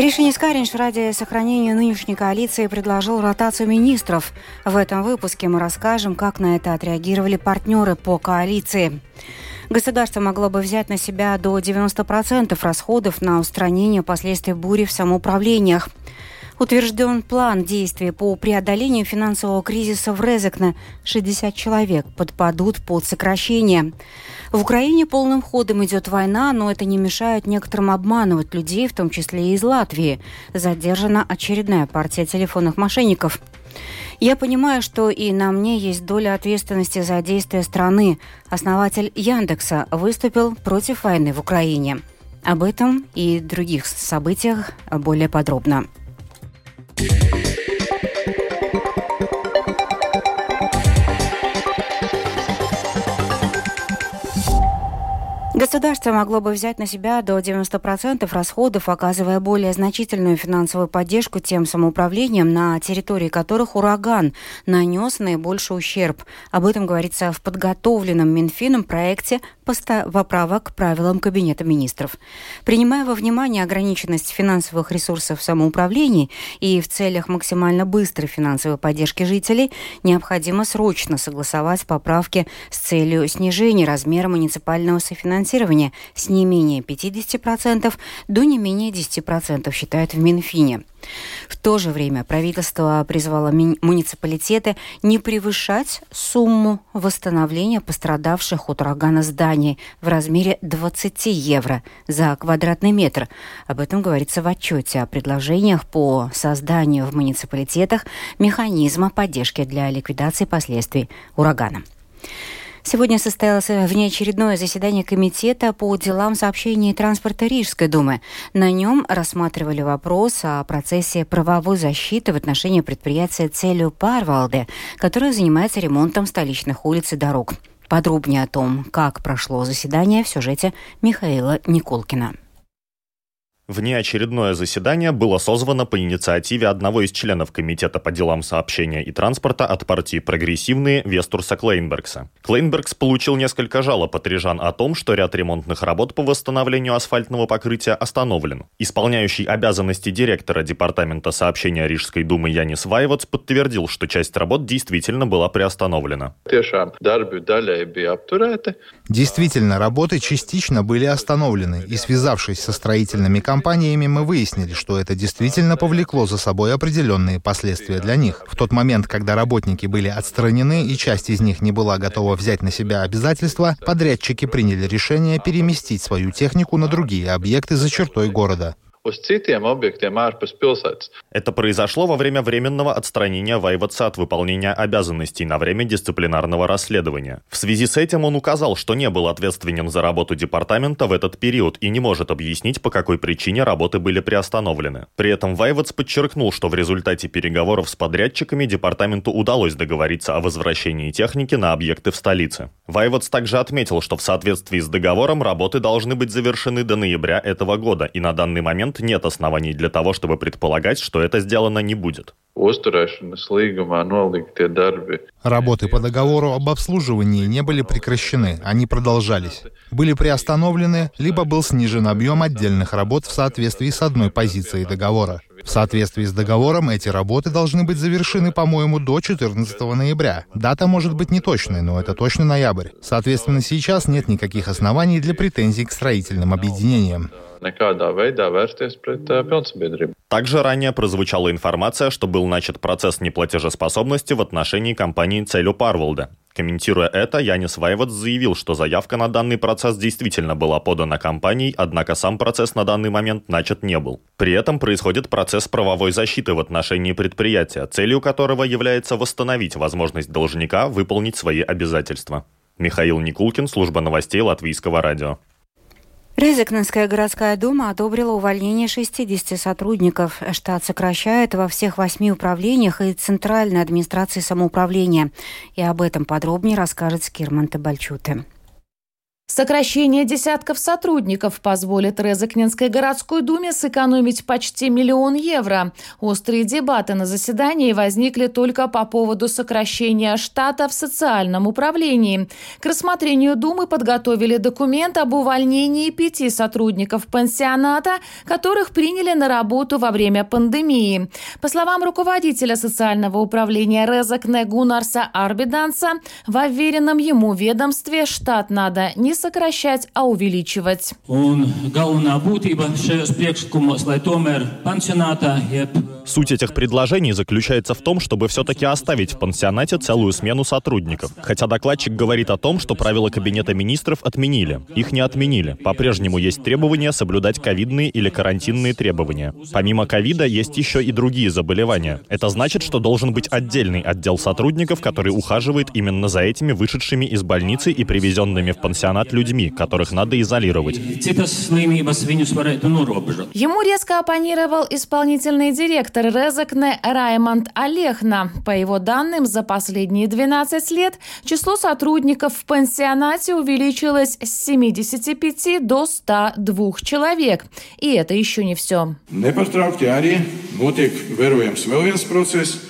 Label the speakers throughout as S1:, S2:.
S1: Кришинис Каринш ради сохранения нынешней коалиции предложил ротацию министров. В этом выпуске мы расскажем, как на это отреагировали партнеры по коалиции. Государство могло бы взять на себя до 90% расходов на устранение последствий бури в самоуправлениях. Утвержден план действий по преодолению финансового кризиса в Резекне. 60 человек подпадут под сокращение. В Украине полным ходом идет война, но это не мешает некоторым обманывать людей, в том числе и из Латвии. Задержана очередная партия телефонных мошенников. Я понимаю, что и на мне есть доля ответственности за действия страны. Основатель Яндекса выступил против войны в Украине. Об этом и других событиях более подробно. Государство могло бы взять на себя до 90% расходов, оказывая более значительную финансовую поддержку тем самоуправлениям, на территории которых ураган нанес наибольший ущерб. Об этом говорится в подготовленном Минфином проекте поправок к правилам Кабинета министров. Принимая во внимание ограниченность финансовых ресурсов самоуправлений и в целях максимально быстрой финансовой поддержки жителей, необходимо срочно согласовать поправки с целью снижения размера муниципального софинансирования финансирования с не менее 50% до не менее 10%, считают в Минфине. В то же время правительство призвало муниципалитеты не превышать сумму восстановления пострадавших от урагана зданий в размере 20 евро за квадратный метр. Об этом говорится в отчете о предложениях по созданию в муниципалитетах механизма поддержки для ликвидации последствий урагана. Сегодня состоялось внеочередное заседание Комитета по делам сообщения и транспорта Рижской думы. На нем рассматривали вопрос о процессе правовой защиты в отношении предприятия «Целью Парвалде», которое занимается ремонтом столичных улиц и дорог. Подробнее о том, как прошло заседание в сюжете Михаила Николкина.
S2: Внеочередное заседание было созвано по инициативе одного из членов Комитета по делам сообщения и транспорта от партии «Прогрессивные» Вестурса Клейнбергса. Клейнбергс получил несколько жалоб от рижан о том, что ряд ремонтных работ по восстановлению асфальтного покрытия остановлен. Исполняющий обязанности директора Департамента сообщения Рижской думы Янис Вайвоц подтвердил, что часть работ действительно была приостановлена.
S3: Действительно, работы частично были остановлены, и связавшись со строительными компаниями, компаниями мы выяснили, что это действительно повлекло за собой определенные последствия для них. В тот момент, когда работники были отстранены и часть из них не была готова взять на себя обязательства, подрядчики приняли решение переместить свою технику на другие объекты за чертой города
S2: uz citiem объектiem ārpus pilsētas. Это произошло во время временного отстранения Вайватса от выполнения обязанностей на время дисциплинарного расследования. В связи с этим он указал, что не был ответственен за работу департамента в этот период и не может объяснить, по какой причине работы были приостановлены. При этом Вайватс подчеркнул, что в результате переговоров с подрядчиками департаменту удалось договориться о возвращении техники на объекты в столице. Вайватс также отметил, что в соответствии с договором работы должны быть завершены до ноября этого года, и на данный момент момент нет оснований для того, чтобы предполагать, что это сделано не будет.
S3: Работы по договору об обслуживании не были прекращены, они продолжались. Были приостановлены, либо был снижен объем отдельных работ в соответствии с одной позицией договора. В соответствии с договором эти работы должны быть завершены, по-моему, до 14 ноября. Дата может быть не точной, но это точно ноябрь. Соответственно, сейчас нет никаких оснований для претензий к строительным объединениям
S2: nekādā veidā vērsties uh, pilnsabiedrību. Также ранее прозвучала информация, что был начат процесс неплатежеспособности в отношении компании «Целью Парволда». Комментируя это, Янис Вайват заявил, что заявка на данный процесс действительно была подана компанией, однако сам процесс на данный момент начат не был. При этом происходит процесс правовой защиты в отношении предприятия, целью которого является восстановить возможность должника выполнить свои обязательства. Михаил Никулкин, служба новостей Латвийского радио.
S1: Резекненская городская дума одобрила увольнение 60 сотрудников. Штат сокращает во всех восьми управлениях и Центральной администрации самоуправления. И об этом подробнее расскажет Скирман Табальчуте.
S4: Сокращение десятков сотрудников позволит Резакненской городской думе сэкономить почти миллион евро. Острые дебаты на заседании возникли только по поводу сокращения штата в социальном управлении. К рассмотрению Думы подготовили документ об увольнении пяти сотрудников пансионата, которых приняли на работу во время пандемии. По словам руководителя социального управления Резакне Гунарса Арбиданса, в уверенном ему ведомстве штат надо не сокращать, а увеличивать.
S2: Суть этих предложений заключается в том, чтобы все-таки оставить в пансионате целую смену сотрудников. Хотя докладчик говорит о том, что правила Кабинета министров отменили. Их не отменили. По-прежнему есть требования соблюдать ковидные или карантинные требования. Помимо ковида есть еще и другие заболевания. Это значит, что должен быть отдельный отдел сотрудников, который ухаживает именно за этими вышедшими из больницы и привезенными в пансионат людьми, которых надо изолировать.
S4: Ему резко оппонировал исполнительный директор Резекне Раймонд Олехна. По его данным, за последние 12 лет число сотрудников в пансионате увеличилось с 75 до 102 человек. И это еще не все. Непārtraukti arī notiek vērojams vēl viens process –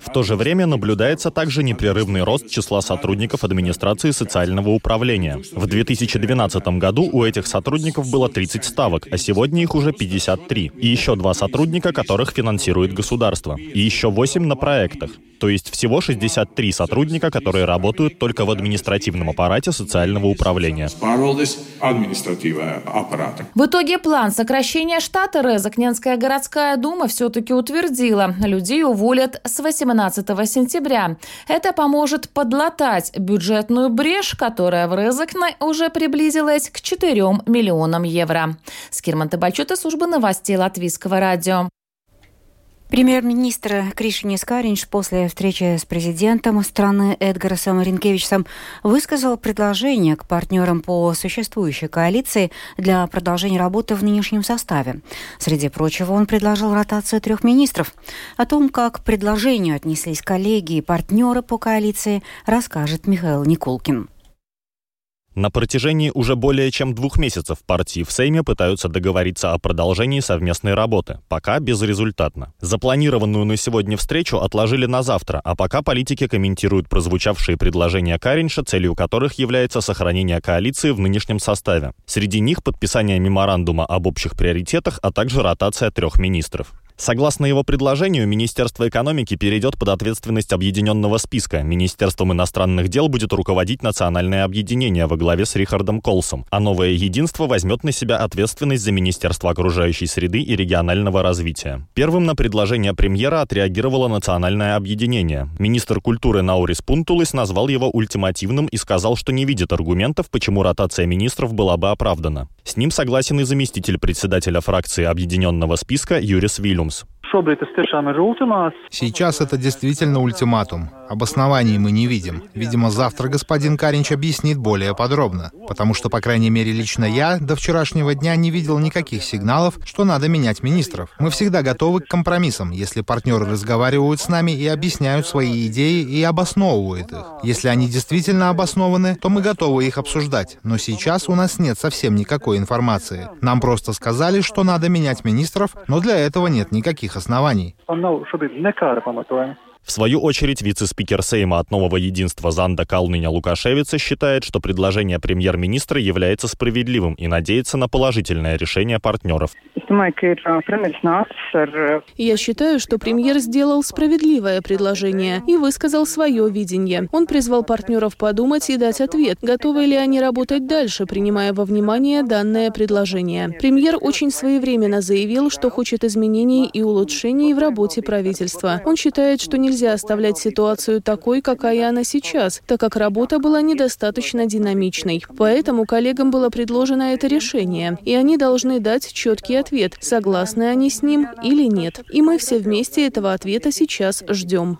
S2: в то же время наблюдается также непрерывный рост числа сотрудников администрации социального управления. В 2012 году у этих сотрудников было 30 ставок, а сегодня их уже 53. И еще два сотрудника, которых финансирует государство. И еще 8 на проектах. То есть всего 63 сотрудника, которые работают только в административном аппарате социального управления.
S4: В итоге план сокращения штата Резакненская городская дума все-таки утвердила. Людей уволят с 18 сентября. Это поможет подлатать бюджетную брешь, которая в Резакне уже приблизилась к 4 миллионам евро. Скирман Табальчута, служба новостей Латвийского радио.
S1: Премьер-министр Кришинис Каринч после встречи с президентом страны Эдгаром Ринкевичем высказал предложение к партнерам по существующей коалиции для продолжения работы в нынешнем составе. Среди прочего, он предложил ротацию трех министров. О том, как к предложению отнеслись коллеги и партнеры по коалиции, расскажет Михаил Никулкин.
S2: На протяжении уже более чем двух месяцев партии в Сейме пытаются договориться о продолжении совместной работы, пока безрезультатно. Запланированную на сегодня встречу отложили на завтра, а пока политики комментируют прозвучавшие предложения Каринша, целью которых является сохранение коалиции в нынешнем составе. Среди них подписание меморандума об общих приоритетах, а также ротация трех министров. Согласно его предложению, Министерство экономики перейдет под ответственность объединенного списка. Министерством иностранных дел будет руководить национальное объединение во главе с Рихардом Колсом, а новое единство возьмет на себя ответственность за Министерство окружающей среды и регионального развития. Первым на предложение премьера отреагировало национальное объединение. Министр культуры Наурис Пунтулис назвал его ультимативным и сказал, что не видит аргументов, почему ротация министров была бы оправдана. С ним согласен и заместитель председателя фракции объединенного списка Юрис Вильюм. Holmes.
S3: Сейчас это действительно ультиматум. Обоснований мы не видим. Видимо, завтра господин Каринч объяснит более подробно. Потому что, по крайней мере, лично я до вчерашнего дня не видел никаких сигналов, что надо менять министров. Мы всегда готовы к компромиссам, если партнеры разговаривают с нами и объясняют свои идеи и обосновывают их. Если они действительно обоснованы, то мы готовы их обсуждать. Но сейчас у нас нет совсем никакой информации. Нам просто сказали, что надо менять министров, но для этого нет никаких оснований.
S2: В свою очередь, вице-спикер Сейма от нового единства Занда Калныня Лукашевица считает, что предложение премьер-министра является справедливым и надеется на положительное решение партнеров.
S5: Я считаю, что премьер сделал справедливое предложение и высказал свое видение. Он призвал партнеров подумать и дать ответ, готовы ли они работать дальше, принимая во внимание данное предложение. Премьер очень своевременно заявил, что хочет изменений и улучшений в работе правительства. Он считает, что нельзя нельзя оставлять ситуацию такой, какая она сейчас, так как работа была недостаточно динамичной. Поэтому коллегам было предложено это решение, и они должны дать четкий ответ, согласны они с ним или нет. И мы все вместе этого ответа сейчас ждем.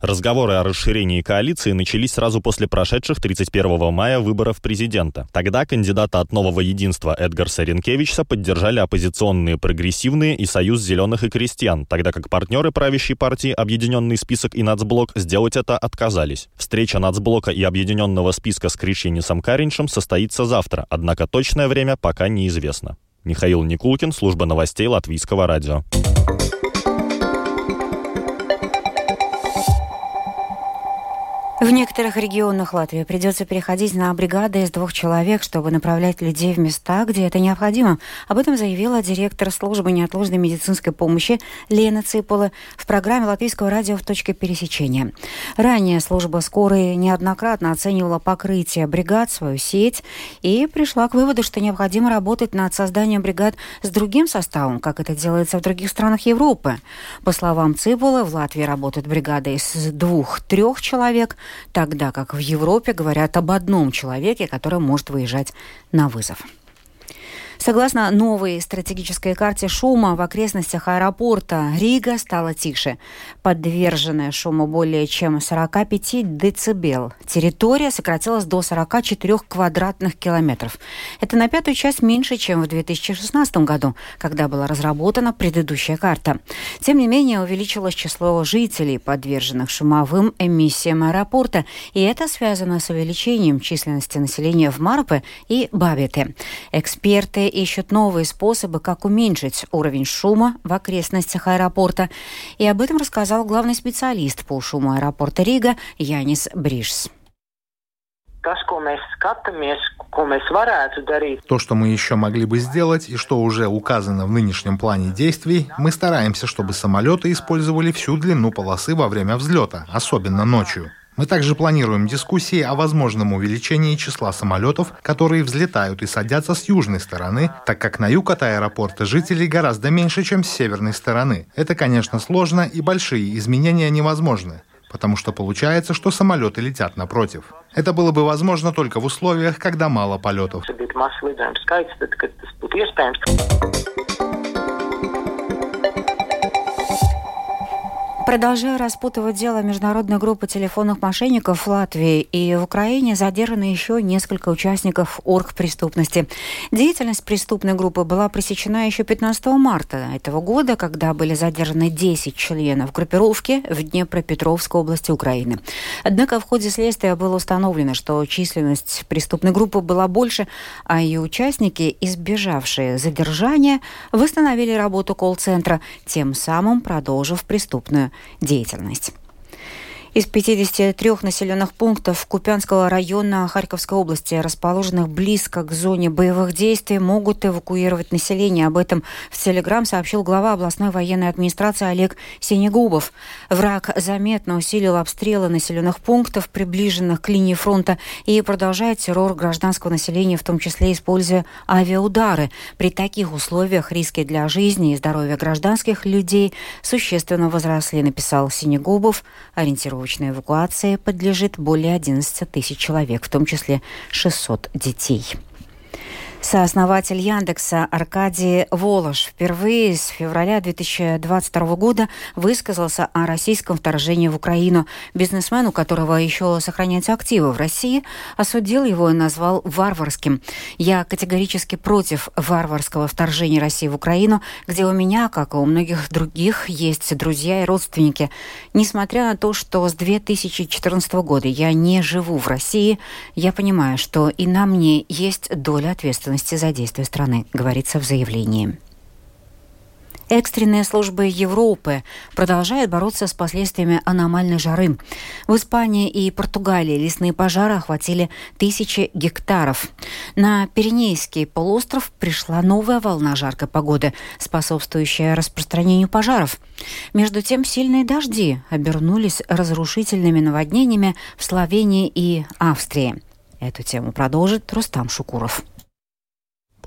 S2: Разговоры о расширении коалиции начались сразу после прошедших 31 мая выборов президента. Тогда кандидата от нового единства Эдгарса Ренкевича поддержали оппозиционные прогрессивные и Союз зеленых и крестьян, тогда как партнер партнеры правящей партии «Объединенный список» и «Нацблок» сделать это отказались. Встреча «Нацблока» и «Объединенного списка» с Кришинисом Каринчем состоится завтра, однако точное время пока неизвестно. Михаил Никулкин, служба новостей Латвийского радио.
S1: В некоторых регионах Латвии придется переходить на бригады из двух человек, чтобы направлять людей в места, где это необходимо. Об этом заявила директор службы неотложной медицинской помощи Лена Цыпола в программе Латвийского радио в точке пересечения. Ранее служба скорой неоднократно оценивала покрытие бригад, свою сеть, и пришла к выводу, что необходимо работать над созданием бригад с другим составом, как это делается в других странах Европы. По словам Цыпола, в Латвии работают бригады из двух-трех человек – тогда как в Европе говорят об одном человеке, который может выезжать на вызов. Согласно новой стратегической карте шума в окрестностях аэропорта, Рига стала тише. Подверженная шуму более чем 45 децибел. Территория сократилась до 44 квадратных километров. Это на пятую часть меньше, чем в 2016 году, когда была разработана предыдущая карта. Тем не менее, увеличилось число жителей, подверженных шумовым эмиссиям аэропорта, и это связано с увеличением численности населения в Марпе и Бабите. Эксперты ищут новые способы, как уменьшить уровень шума в окрестностях аэропорта. И об этом рассказал главный специалист по шуму аэропорта Рига Янис Бришс.
S3: То, что мы еще могли бы сделать и что уже указано в нынешнем плане действий, мы стараемся, чтобы самолеты использовали всю длину полосы во время взлета, особенно ночью. Мы также планируем дискуссии о возможном увеличении числа самолетов, которые взлетают и садятся с южной стороны, так как на юг от аэропорта жителей гораздо меньше, чем с северной стороны. Это, конечно, сложно и большие изменения невозможны потому что получается, что самолеты летят напротив. Это было бы возможно только в условиях, когда мало полетов.
S1: Продолжая распутывать дело международной группы телефонных мошенников в Латвии и в Украине задержаны еще несколько участников оргпреступности. Деятельность преступной группы была пресечена еще 15 марта этого года, когда были задержаны 10 членов группировки в Днепропетровской области Украины. Однако в ходе следствия было установлено, что численность преступной группы была больше, а ее участники, избежавшие задержания, восстановили работу колл-центра, тем самым продолжив преступную деятельность. Из 53 населенных пунктов Купянского района Харьковской области, расположенных близко к зоне боевых действий, могут эвакуировать население. Об этом в Телеграм сообщил глава областной военной администрации Олег Синегубов. Враг заметно усилил обстрелы населенных пунктов, приближенных к линии фронта, и продолжает террор гражданского населения, в том числе используя авиаудары. При таких условиях риски для жизни и здоровья гражданских людей существенно возросли, написал Синегубов, ориентировочно срочной эвакуации подлежит более 11 тысяч человек, в том числе 600 детей. Сооснователь Яндекса Аркадий Волош впервые с февраля 2022 года высказался о российском вторжении в Украину. Бизнесмен, у которого еще сохраняются активы в России, осудил его и назвал варварским. «Я категорически против варварского вторжения России в Украину, где у меня, как и у многих других, есть друзья и родственники. Несмотря на то, что с 2014 года я не живу в России, я понимаю, что и на мне есть доля ответственности ответственности за действия страны, говорится в заявлении. Экстренные службы Европы продолжают бороться с последствиями аномальной жары. В Испании и Португалии лесные пожары охватили тысячи гектаров. На Пиренейский полуостров пришла новая волна жаркой погоды, способствующая распространению пожаров. Между тем, сильные дожди обернулись разрушительными наводнениями в Словении и Австрии. Эту тему продолжит Рустам Шукуров.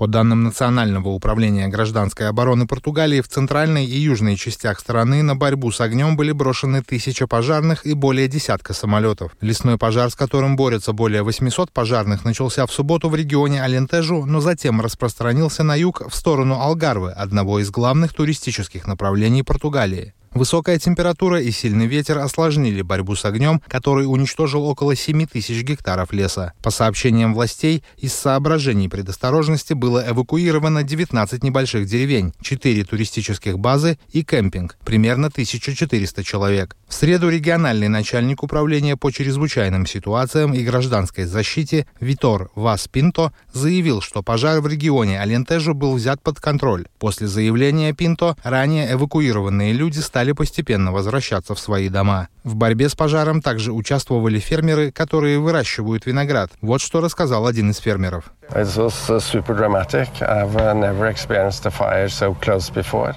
S3: По данным Национального управления гражданской обороны Португалии, в центральной и южной частях страны на борьбу с огнем были брошены тысяча пожарных и более десятка самолетов. Лесной пожар, с которым борются более 800 пожарных, начался в субботу в регионе Алентежу, но затем распространился на юг в сторону Алгарвы, одного из главных туристических направлений Португалии. Высокая температура и сильный ветер осложнили борьбу с огнем, который уничтожил около 7 тысяч гектаров леса. По сообщениям властей, из соображений предосторожности было эвакуировано 19 небольших деревень, 4 туристических базы и кемпинг, примерно 1400 человек. В среду региональный начальник управления по чрезвычайным ситуациям и гражданской защите Витор Вас Пинто заявил, что пожар в регионе Алентежо был взят под контроль. После заявления Пинто ранее эвакуированные люди стали постепенно возвращаться в свои дома. В борьбе с пожаром также участвовали фермеры, которые выращивают виноград. Вот что рассказал один из фермеров.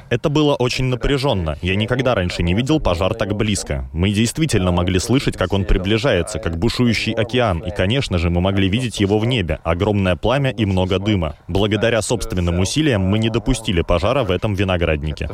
S2: Это было очень напряженно. Я никогда раньше не видел пожар так близко. Мы действительно могли слышать, как он приближается, как бушующий океан, и, конечно же, мы могли видеть его в небе, огромное пламя и много дыма. Благодаря собственным усилиям мы не допустили пожара в этом винограднике.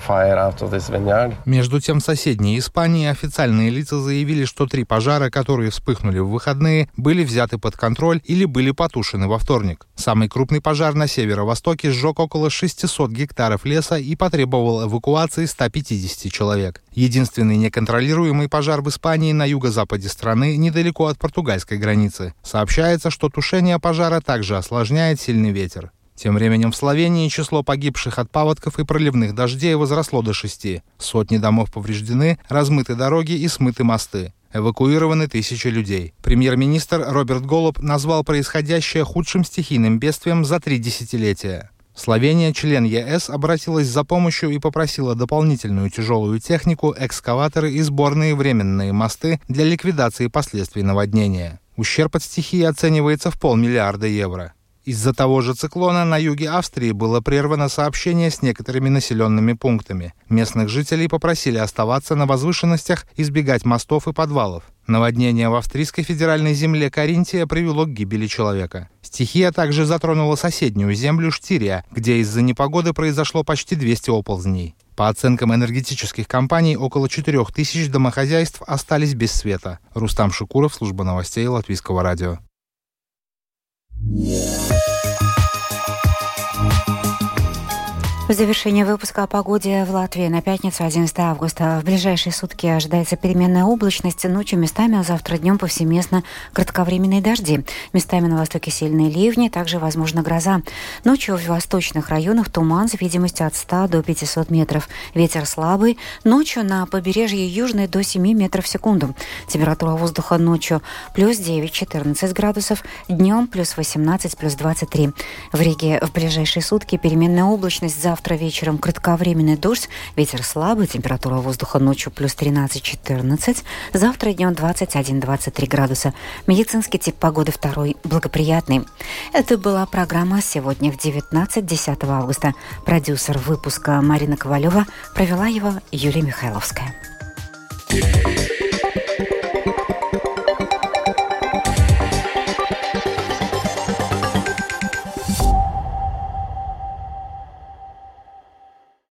S3: Между тем, в соседней Испании официальные лица заявили, что три пожара, которые вспыхнули в выходные, были взяты под контроль или были потушены во вторник. Самый крупный пожар на северо-востоке сжег около 600 гектаров леса и потребовал эвакуации 150 человек. Единственный неконтролируемый пожар в Испании на юго-западе страны, недалеко от португальской границы. Сообщается, что тушение пожара также осложняет сильный ветер. Тем временем в Словении число погибших от паводков и проливных дождей возросло до шести. Сотни домов повреждены, размыты дороги и смыты мосты. Эвакуированы тысячи людей. Премьер-министр Роберт Голуб назвал происходящее худшим стихийным бедствием за три десятилетия. Словения, член ЕС, обратилась за помощью и попросила дополнительную тяжелую технику, экскаваторы и сборные временные мосты для ликвидации последствий наводнения. Ущерб от стихии оценивается в полмиллиарда евро. Из-за того же циклона на юге Австрии было прервано сообщение с некоторыми населенными пунктами. Местных жителей попросили оставаться на возвышенностях, избегать мостов и подвалов. Наводнение в австрийской федеральной земле Каринтия привело к гибели человека. Стихия также затронула соседнюю землю Штирия, где из-за непогоды произошло почти 200 оползней. По оценкам энергетических компаний, около 4000 домохозяйств остались без света. Рустам Шукуров, служба новостей Латвийского радио.
S1: В завершение выпуска о погоде в Латвии на пятницу 11 августа. В ближайшие сутки ожидается переменная облачность. Ночью местами, а завтра днем повсеместно кратковременные дожди. Местами на востоке сильные ливни, также возможна гроза. Ночью в восточных районах туман с видимостью от 100 до 500 метров. Ветер слабый. Ночью на побережье южной до 7 метров в секунду. Температура воздуха ночью плюс 9-14 градусов, днем плюс 18, плюс 23. В Риге в ближайшие сутки переменная облачность завтра Завтра вечером кратковременный дождь, ветер слабый, температура воздуха ночью плюс 13-14, завтра днем 21-23 градуса. Медицинский тип погоды второй благоприятный. Это была программа сегодня в 19-10 августа. Продюсер выпуска Марина Ковалева провела его Юлия Михайловская. Yeah.